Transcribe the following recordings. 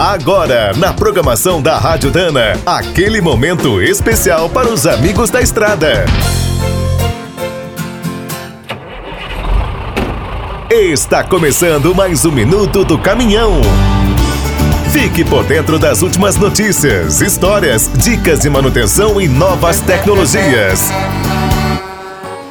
Agora, na programação da Rádio Dana, aquele momento especial para os amigos da estrada. Está começando mais um minuto do caminhão. Fique por dentro das últimas notícias, histórias, dicas de manutenção e novas tecnologias.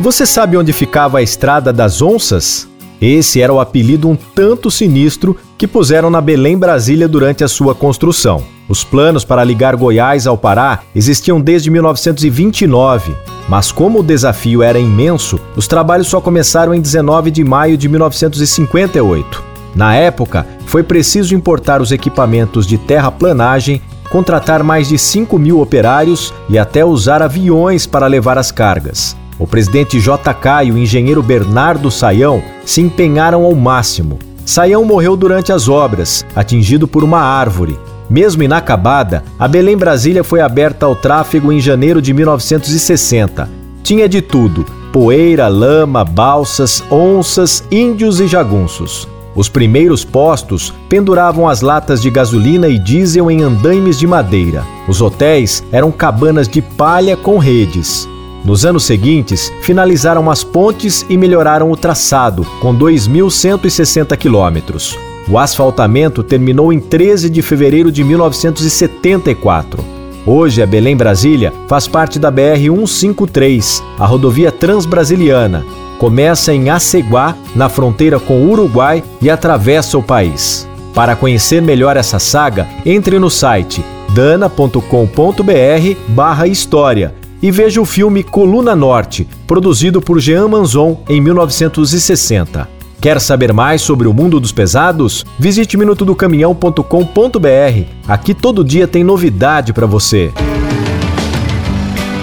Você sabe onde ficava a Estrada das Onças? Esse era o apelido um tanto sinistro que puseram na Belém Brasília durante a sua construção. Os planos para ligar Goiás ao Pará existiam desde 1929, mas como o desafio era imenso, os trabalhos só começaram em 19 de maio de 1958. Na época, foi preciso importar os equipamentos de terraplanagem, contratar mais de 5 mil operários e até usar aviões para levar as cargas. O presidente JK e o engenheiro Bernardo Saião se empenharam ao máximo. Saião morreu durante as obras, atingido por uma árvore. Mesmo inacabada, a Belém Brasília foi aberta ao tráfego em janeiro de 1960. Tinha de tudo: poeira, lama, balsas, onças, índios e jagunços. Os primeiros postos penduravam as latas de gasolina e diesel em andaimes de madeira. Os hotéis eram cabanas de palha com redes. Nos anos seguintes, finalizaram as pontes e melhoraram o traçado, com 2.160 quilômetros. O asfaltamento terminou em 13 de fevereiro de 1974. Hoje, a Belém-Brasília faz parte da BR-153, a rodovia transbrasiliana. Começa em Aceguá, na fronteira com o Uruguai, e atravessa o país. Para conhecer melhor essa saga, entre no site dana.com.br/história e veja o filme Coluna Norte, produzido por Jean Manzon em 1960. Quer saber mais sobre o mundo dos pesados? Visite minutodocaminhão.com.br. Aqui todo dia tem novidade para você.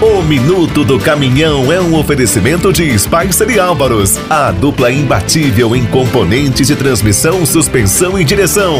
O Minuto do Caminhão é um oferecimento de Spicer e Álvaros, a dupla imbatível em componentes de transmissão, suspensão e direção.